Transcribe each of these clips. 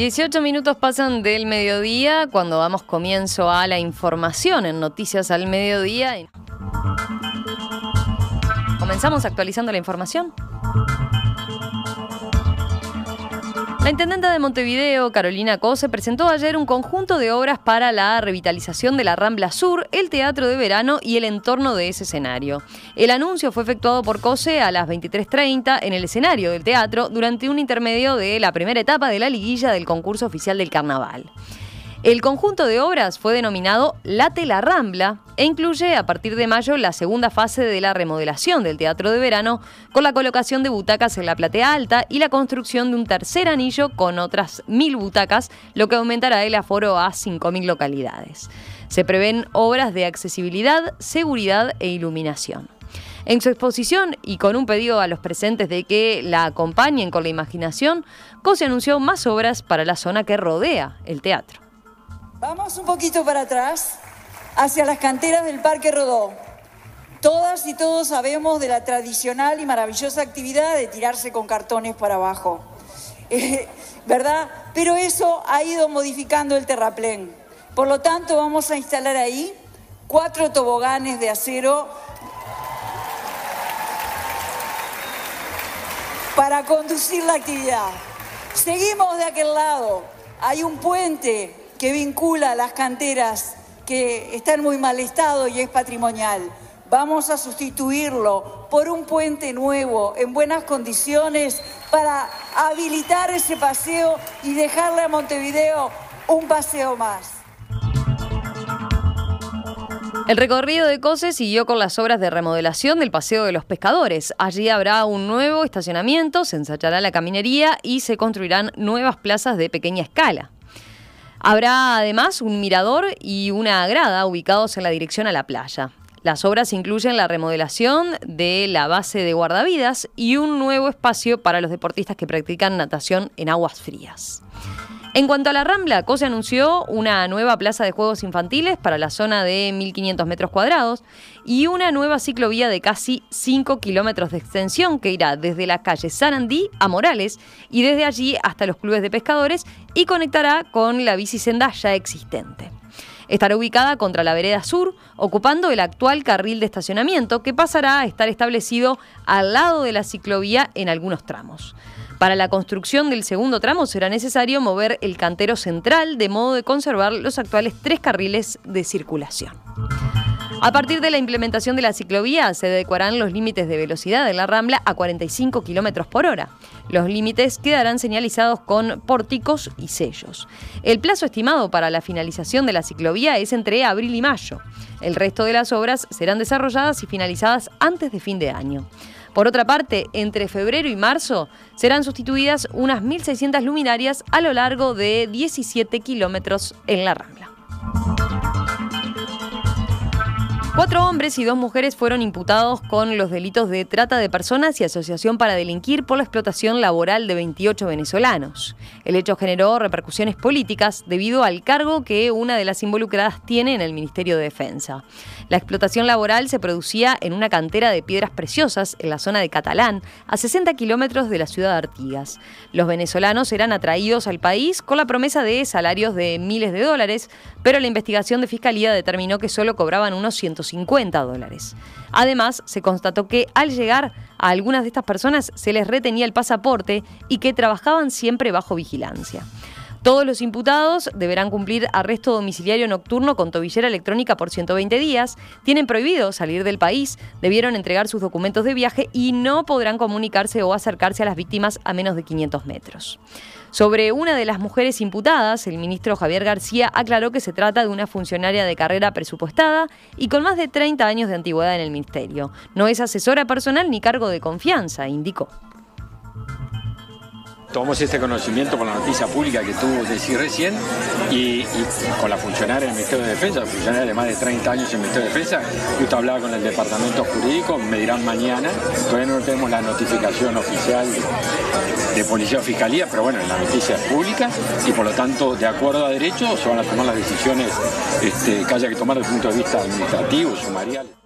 18 minutos pasan del mediodía cuando damos comienzo a la información en Noticias al Mediodía. Comenzamos actualizando la información. La intendenta de Montevideo, Carolina Cose, presentó ayer un conjunto de obras para la revitalización de la Rambla Sur, el teatro de verano y el entorno de ese escenario. El anuncio fue efectuado por Cose a las 23.30 en el escenario del teatro durante un intermedio de la primera etapa de la liguilla del concurso oficial del carnaval. El conjunto de obras fue denominado la Rambla e incluye a partir de mayo la segunda fase de la remodelación del Teatro de Verano con la colocación de butacas en la platea alta y la construcción de un tercer anillo con otras mil butacas, lo que aumentará el aforo a 5.000 localidades. Se prevén obras de accesibilidad, seguridad e iluminación. En su exposición y con un pedido a los presentes de que la acompañen con la imaginación, Cosi anunció más obras para la zona que rodea el teatro. Vamos un poquito para atrás, hacia las canteras del Parque Rodó. Todas y todos sabemos de la tradicional y maravillosa actividad de tirarse con cartones para abajo, eh, ¿verdad? Pero eso ha ido modificando el terraplén. Por lo tanto, vamos a instalar ahí cuatro toboganes de acero para conducir la actividad. Seguimos de aquel lado. Hay un puente que vincula las canteras que están muy mal estado y es patrimonial. Vamos a sustituirlo por un puente nuevo en buenas condiciones para habilitar ese paseo y dejarle a Montevideo un paseo más. El recorrido de COSE siguió con las obras de remodelación del Paseo de los Pescadores. Allí habrá un nuevo estacionamiento, se ensachará la caminería y se construirán nuevas plazas de pequeña escala. Habrá además un mirador y una grada ubicados en la dirección a la playa. Las obras incluyen la remodelación de la base de guardavidas y un nuevo espacio para los deportistas que practican natación en aguas frías. En cuanto a la Rambla, COSE anunció una nueva plaza de juegos infantiles para la zona de 1.500 metros cuadrados y una nueva ciclovía de casi 5 kilómetros de extensión que irá desde la calle Sarandí a Morales y desde allí hasta los clubes de pescadores y conectará con la bicisenda ya existente. Estará ubicada contra la vereda sur, ocupando el actual carril de estacionamiento que pasará a estar establecido al lado de la ciclovía en algunos tramos. Para la construcción del segundo tramo será necesario mover el cantero central de modo de conservar los actuales tres carriles de circulación. A partir de la implementación de la ciclovía, se adecuarán los límites de velocidad de la Rambla a 45 km por hora. Los límites quedarán señalizados con pórticos y sellos. El plazo estimado para la finalización de la ciclovía es entre abril y mayo. El resto de las obras serán desarrolladas y finalizadas antes de fin de año. Por otra parte, entre febrero y marzo serán sustituidas unas 1.600 luminarias a lo largo de 17 kilómetros en la Rambla. Cuatro hombres y dos mujeres fueron imputados con los delitos de trata de personas y asociación para delinquir por la explotación laboral de 28 venezolanos. El hecho generó repercusiones políticas debido al cargo que una de las involucradas tiene en el Ministerio de Defensa. La explotación laboral se producía en una cantera de piedras preciosas en la zona de Catalán, a 60 kilómetros de la ciudad de Artigas. Los venezolanos eran atraídos al país con la promesa de salarios de miles de dólares, pero la investigación de fiscalía determinó que solo cobraban unos 150 dólares. Además, se constató que al llegar a algunas de estas personas se les retenía el pasaporte y que trabajaban siempre bajo vigilancia. Todos los imputados deberán cumplir arresto domiciliario nocturno con tobillera electrónica por 120 días, tienen prohibido salir del país, debieron entregar sus documentos de viaje y no podrán comunicarse o acercarse a las víctimas a menos de 500 metros. Sobre una de las mujeres imputadas, el ministro Javier García aclaró que se trata de una funcionaria de carrera presupuestada y con más de 30 años de antigüedad en el ministerio. No es asesora personal ni cargo de confianza, indicó. Tomamos este conocimiento por la noticia pública que tuvo decir recién y, con la funcionaria del Ministerio de Defensa, funcionaria de más de 30 años en el Ministerio de Defensa, justo hablaba con el departamento jurídico, me dirán mañana, todavía no tenemos la notificación oficial de Policía o Fiscalía, pero bueno, la noticia es pública y por lo tanto, de acuerdo a derecho, se van a tomar las decisiones este, que haya que tomar desde el punto de vista administrativo, sumarial.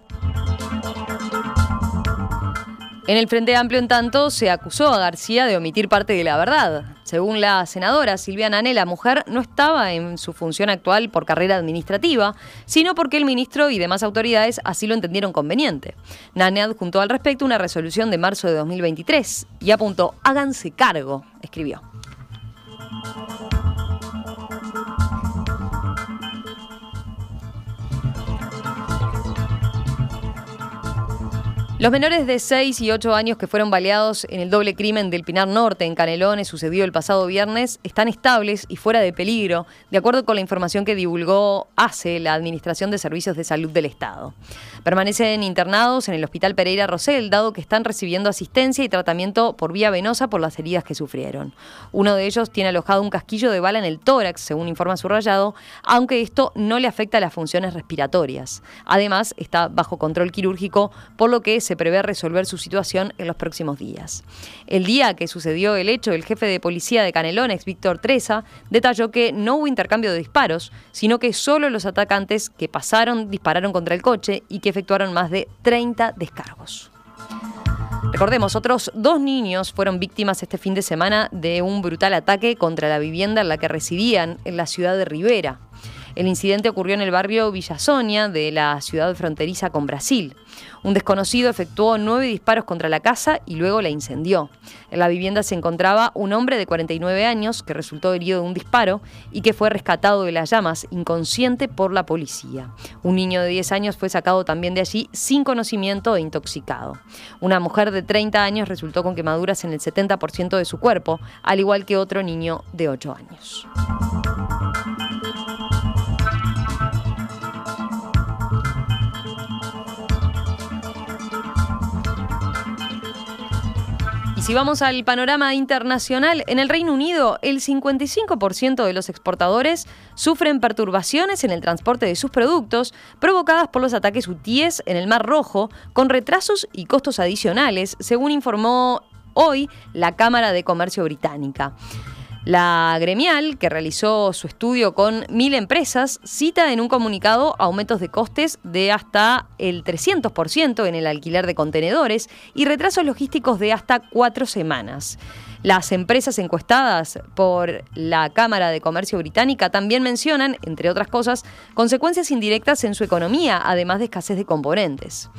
En el Frente Amplio, en tanto, se acusó a García de omitir parte de la verdad. Según la senadora Silvia Nane, la mujer no estaba en su función actual por carrera administrativa, sino porque el ministro y demás autoridades así lo entendieron conveniente. Nane adjuntó al respecto una resolución de marzo de 2023 y apuntó, háganse cargo, escribió. Los menores de 6 y 8 años que fueron baleados en el doble crimen del Pinar Norte en Canelones sucedió el pasado viernes están estables y fuera de peligro, de acuerdo con la información que divulgó ACE, la Administración de Servicios de Salud del Estado. Permanecen internados en el Hospital Pereira Rosell, dado que están recibiendo asistencia y tratamiento por vía venosa por las heridas que sufrieron. Uno de ellos tiene alojado un casquillo de bala en el tórax, según informa subrayado, aunque esto no le afecta a las funciones respiratorias. Además, está bajo control quirúrgico, por lo que se prevé resolver su situación en los próximos días. El día que sucedió el hecho, el jefe de policía de Canelones, Víctor Treza, detalló que no hubo intercambio de disparos, sino que solo los atacantes que pasaron dispararon contra el coche y que efectuaron más de 30 descargos. Recordemos, otros dos niños fueron víctimas este fin de semana de un brutal ataque contra la vivienda en la que residían en la ciudad de Rivera. El incidente ocurrió en el barrio Villa Sonia de la ciudad fronteriza con Brasil. Un desconocido efectuó nueve disparos contra la casa y luego la incendió. En la vivienda se encontraba un hombre de 49 años que resultó herido de un disparo y que fue rescatado de las llamas inconsciente por la policía. Un niño de 10 años fue sacado también de allí sin conocimiento e intoxicado. Una mujer de 30 años resultó con quemaduras en el 70% de su cuerpo, al igual que otro niño de 8 años. Si vamos al panorama internacional, en el Reino Unido el 55% de los exportadores sufren perturbaciones en el transporte de sus productos provocadas por los ataques hutíes en el Mar Rojo, con retrasos y costos adicionales, según informó hoy la Cámara de Comercio británica. La gremial, que realizó su estudio con mil empresas, cita en un comunicado aumentos de costes de hasta el 300% en el alquiler de contenedores y retrasos logísticos de hasta cuatro semanas. Las empresas encuestadas por la Cámara de Comercio Británica también mencionan, entre otras cosas, consecuencias indirectas en su economía, además de escasez de componentes.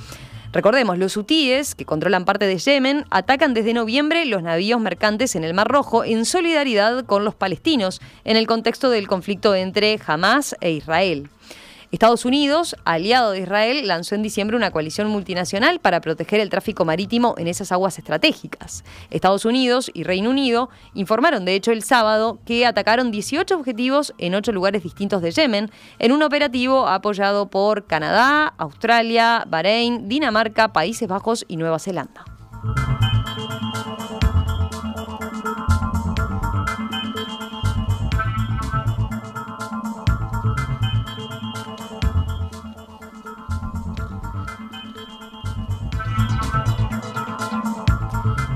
Recordemos, los hutíes, que controlan parte de Yemen, atacan desde noviembre los navíos mercantes en el Mar Rojo en solidaridad con los palestinos en el contexto del conflicto entre Hamas e Israel. Estados Unidos, aliado de Israel, lanzó en diciembre una coalición multinacional para proteger el tráfico marítimo en esas aguas estratégicas. Estados Unidos y Reino Unido informaron, de hecho, el sábado que atacaron 18 objetivos en 8 lugares distintos de Yemen en un operativo apoyado por Canadá, Australia, Bahrein, Dinamarca, Países Bajos y Nueva Zelanda.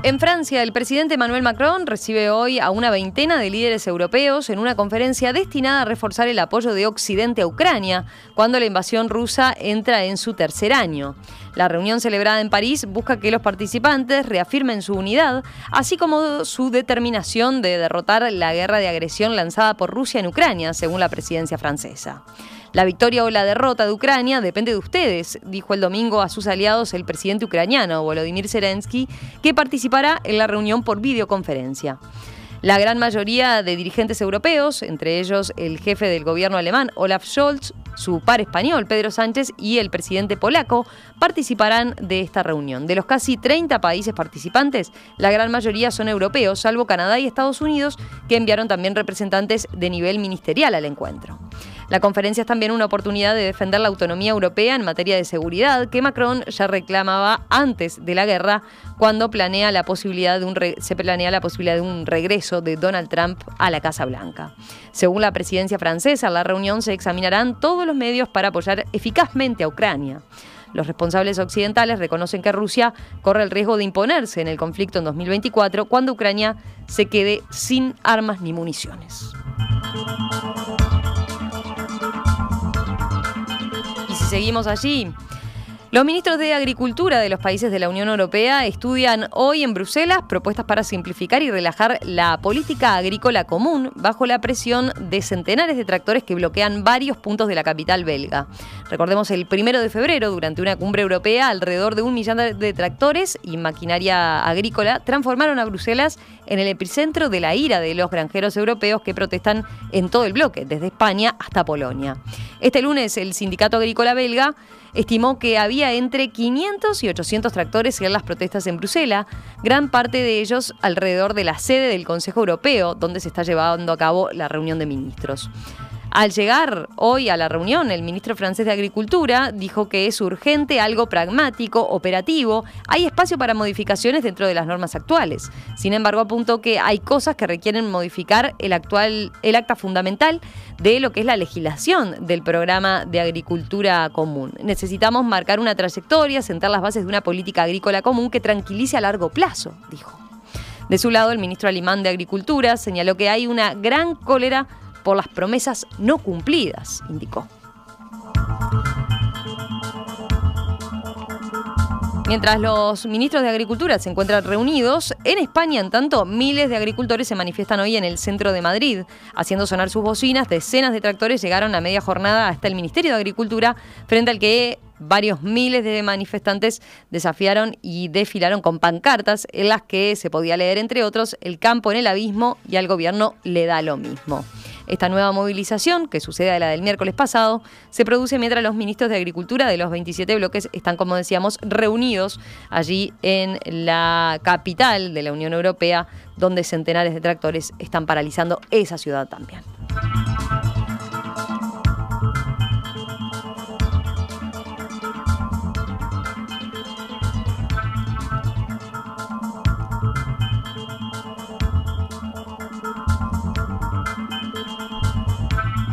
En Francia, el presidente Emmanuel Macron recibe hoy a una veintena de líderes europeos en una conferencia destinada a reforzar el apoyo de Occidente a Ucrania cuando la invasión rusa entra en su tercer año. La reunión celebrada en París busca que los participantes reafirmen su unidad, así como su determinación de derrotar la guerra de agresión lanzada por Rusia en Ucrania, según la presidencia francesa. La victoria o la derrota de Ucrania depende de ustedes, dijo el domingo a sus aliados el presidente ucraniano Volodymyr Zelensky, que participará en la reunión por videoconferencia. La gran mayoría de dirigentes europeos, entre ellos el jefe del gobierno alemán Olaf Scholz, su par español Pedro Sánchez y el presidente polaco, participarán de esta reunión. De los casi 30 países participantes, la gran mayoría son europeos, salvo Canadá y Estados Unidos, que enviaron también representantes de nivel ministerial al encuentro. La conferencia es también una oportunidad de defender la autonomía europea en materia de seguridad que Macron ya reclamaba antes de la guerra, cuando planea la posibilidad de un se planea la posibilidad de un regreso de Donald Trump a la Casa Blanca. Según la presidencia francesa, en la reunión se examinarán todos los medios para apoyar eficazmente a Ucrania. Los responsables occidentales reconocen que Rusia corre el riesgo de imponerse en el conflicto en 2024 cuando Ucrania se quede sin armas ni municiones. Seguimos allí. Los ministros de Agricultura de los países de la Unión Europea estudian hoy en Bruselas propuestas para simplificar y relajar la política agrícola común bajo la presión de centenares de tractores que bloquean varios puntos de la capital belga. Recordemos el primero de febrero, durante una cumbre europea, alrededor de un millón de tractores y maquinaria agrícola transformaron a Bruselas en el epicentro de la ira de los granjeros europeos que protestan en todo el bloque, desde España hasta Polonia. Este lunes, el sindicato agrícola belga estimó que entre 500 y 800 tractores en las protestas en Bruselas, gran parte de ellos alrededor de la sede del Consejo Europeo, donde se está llevando a cabo la reunión de ministros. Al llegar hoy a la reunión, el ministro francés de Agricultura dijo que es urgente algo pragmático, operativo. Hay espacio para modificaciones dentro de las normas actuales. Sin embargo, apuntó que hay cosas que requieren modificar el actual el acta fundamental de lo que es la legislación del programa de agricultura común. Necesitamos marcar una trayectoria, sentar las bases de una política agrícola común que tranquilice a largo plazo, dijo. De su lado, el ministro alemán de Agricultura señaló que hay una gran cólera por las promesas no cumplidas, indicó. Mientras los ministros de Agricultura se encuentran reunidos, en España, en tanto, miles de agricultores se manifiestan hoy en el centro de Madrid. Haciendo sonar sus bocinas, decenas de tractores llegaron a media jornada hasta el Ministerio de Agricultura, frente al que varios miles de manifestantes desafiaron y desfilaron con pancartas en las que se podía leer, entre otros, el campo en el abismo y al gobierno le da lo mismo. Esta nueva movilización, que sucede a la del miércoles pasado, se produce mientras los ministros de Agricultura de los 27 bloques están, como decíamos, reunidos allí en la capital de la Unión Europea, donde centenares de tractores están paralizando esa ciudad también.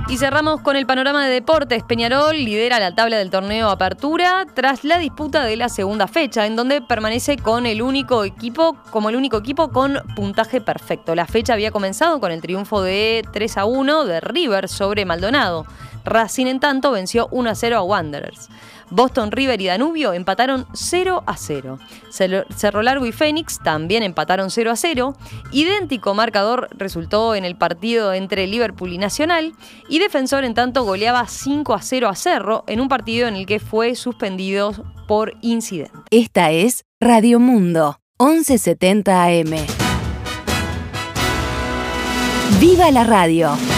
Y cerramos con el panorama de deportes. Peñarol lidera la tabla del torneo Apertura tras la disputa de la segunda fecha, en donde permanece con el único equipo, como el único equipo con puntaje perfecto. La fecha había comenzado con el triunfo de 3 a 1 de River sobre Maldonado. Racing, en tanto, venció 1 a 0 a Wanderers. Boston River y Danubio empataron 0 a 0. Cerro Largo y Fénix también empataron 0 a 0. Idéntico marcador resultó en el partido entre Liverpool y Nacional. Y Defensor, en tanto, goleaba 5 a 0 a Cerro en un partido en el que fue suspendido por incidente. Esta es Radio Mundo, 1170 AM. ¡Viva la radio!